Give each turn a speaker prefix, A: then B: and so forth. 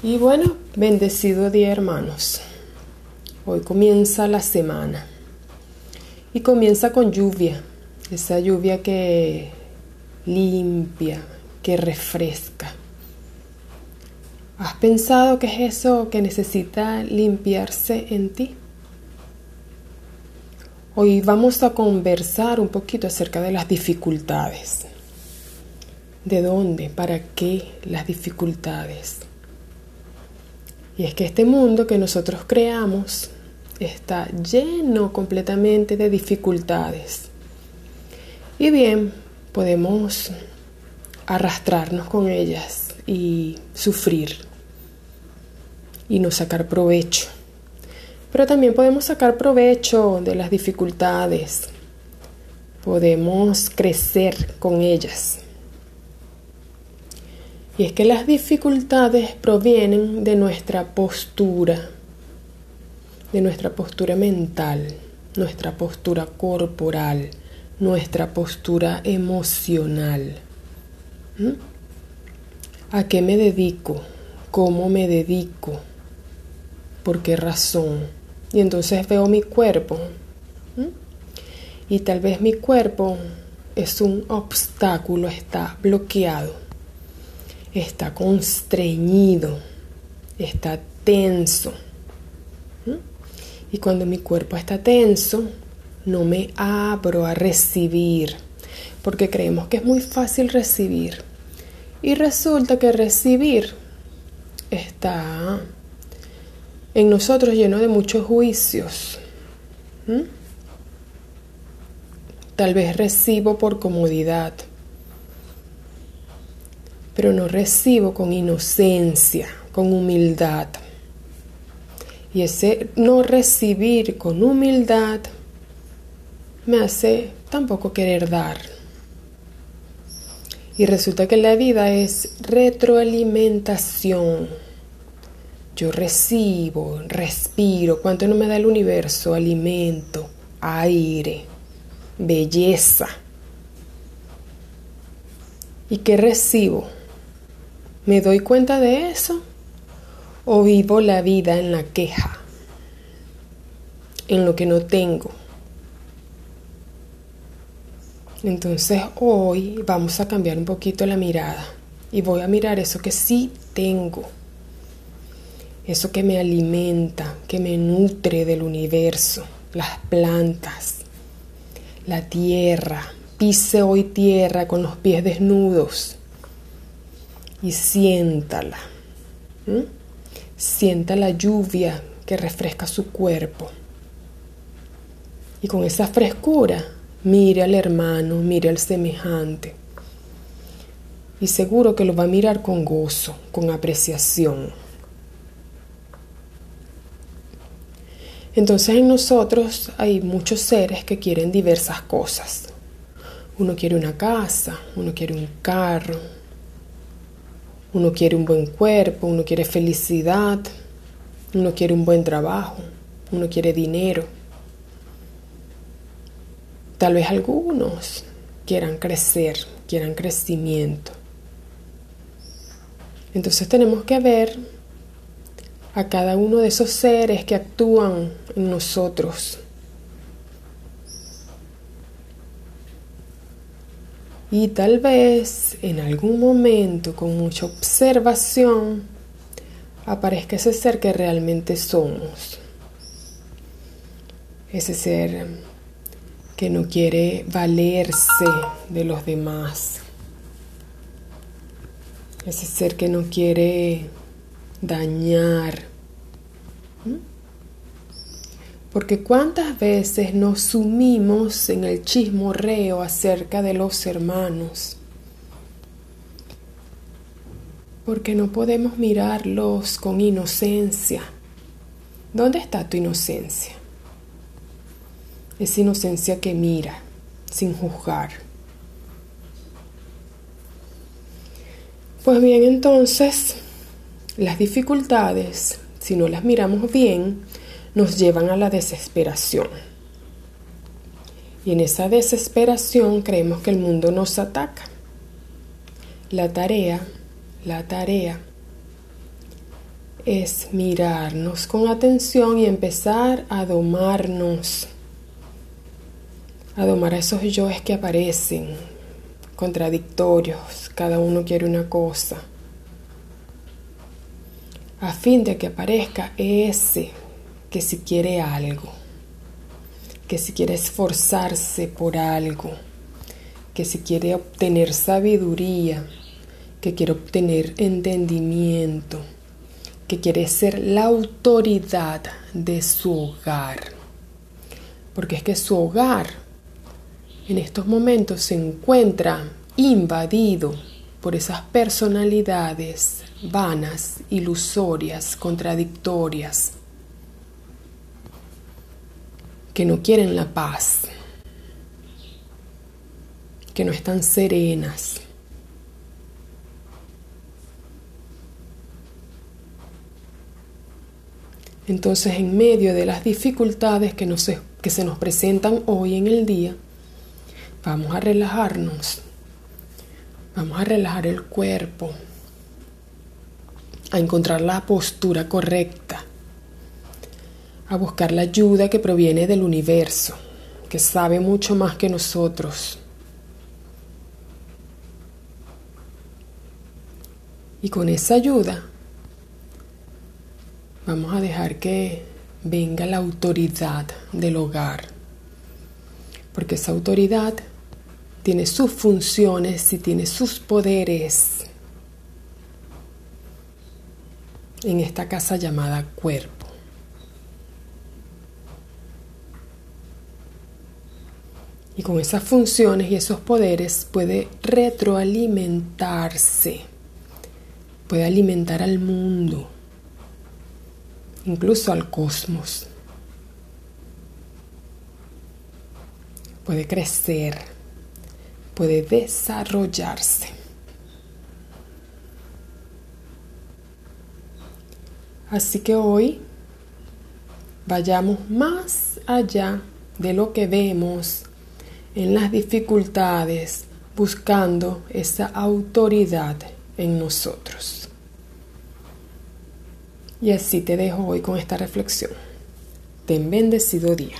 A: Y bueno, bendecido día hermanos. Hoy comienza la semana. Y comienza con lluvia. Esa lluvia que limpia, que refresca. ¿Has pensado qué es eso que necesita limpiarse en ti? Hoy vamos a conversar un poquito acerca de las dificultades. ¿De dónde? ¿Para qué las dificultades? Y es que este mundo que nosotros creamos está lleno completamente de dificultades. Y bien, podemos arrastrarnos con ellas y sufrir y no sacar provecho. Pero también podemos sacar provecho de las dificultades. Podemos crecer con ellas. Y es que las dificultades provienen de nuestra postura, de nuestra postura mental, nuestra postura corporal, nuestra postura emocional. ¿Mm? ¿A qué me dedico? ¿Cómo me dedico? ¿Por qué razón? Y entonces veo mi cuerpo. ¿Mm? Y tal vez mi cuerpo es un obstáculo, está bloqueado está constreñido, está tenso. Y cuando mi cuerpo está tenso, no me abro a recibir, porque creemos que es muy fácil recibir. Y resulta que recibir está en nosotros lleno de muchos juicios. Tal vez recibo por comodidad, pero no recibo con inocencia, con humildad. Y ese no recibir con humildad me hace tampoco querer dar. Y resulta que la vida es retroalimentación. Yo recibo, respiro. ¿Cuánto no me da el universo? Alimento, aire, belleza. ¿Y qué recibo? ¿Me doy cuenta de eso? ¿O vivo la vida en la queja? En lo que no tengo. Entonces hoy vamos a cambiar un poquito la mirada y voy a mirar eso que sí tengo. Eso que me alimenta, que me nutre del universo, las plantas, la tierra. Pise hoy tierra con los pies desnudos y siéntala. Sienta la lluvia que refresca su cuerpo. Y con esa frescura, mire al hermano, mire al semejante. Y seguro que lo va a mirar con gozo, con apreciación. Entonces en nosotros hay muchos seres que quieren diversas cosas. Uno quiere una casa, uno quiere un carro, uno quiere un buen cuerpo, uno quiere felicidad, uno quiere un buen trabajo, uno quiere dinero. Tal vez algunos quieran crecer, quieran crecimiento. Entonces tenemos que ver a cada uno de esos seres que actúan en nosotros Y tal vez en algún momento, con mucha observación, aparezca ese ser que realmente somos. Ese ser que no quiere valerse de los demás. Ese ser que no quiere dañar. Porque cuántas veces nos sumimos en el chismorreo acerca de los hermanos. Porque no podemos mirarlos con inocencia. ¿Dónde está tu inocencia? Esa inocencia que mira sin juzgar. Pues bien, entonces, las dificultades, si no las miramos bien, nos llevan a la desesperación. Y en esa desesperación creemos que el mundo nos ataca. La tarea, la tarea es mirarnos con atención y empezar a domarnos, a domar a esos yoes que aparecen, contradictorios, cada uno quiere una cosa, a fin de que aparezca ese que si quiere algo, que si quiere esforzarse por algo, que si quiere obtener sabiduría, que quiere obtener entendimiento, que quiere ser la autoridad de su hogar. Porque es que su hogar en estos momentos se encuentra invadido por esas personalidades vanas, ilusorias, contradictorias, que no quieren la paz, que no están serenas. Entonces, en medio de las dificultades que, que se nos presentan hoy en el día, vamos a relajarnos, vamos a relajar el cuerpo, a encontrar la postura correcta, a buscar la ayuda que proviene del universo, que sabe mucho más que nosotros. Y con esa ayuda Vamos a dejar que venga la autoridad del hogar, porque esa autoridad tiene sus funciones y tiene sus poderes en esta casa llamada cuerpo. Y con esas funciones y esos poderes puede retroalimentarse, puede alimentar al mundo incluso al cosmos. Puede crecer, puede desarrollarse. Así que hoy vayamos más allá de lo que vemos en las dificultades, buscando esa autoridad en nosotros. Y así te dejo hoy con esta reflexión. Ten bendecido día.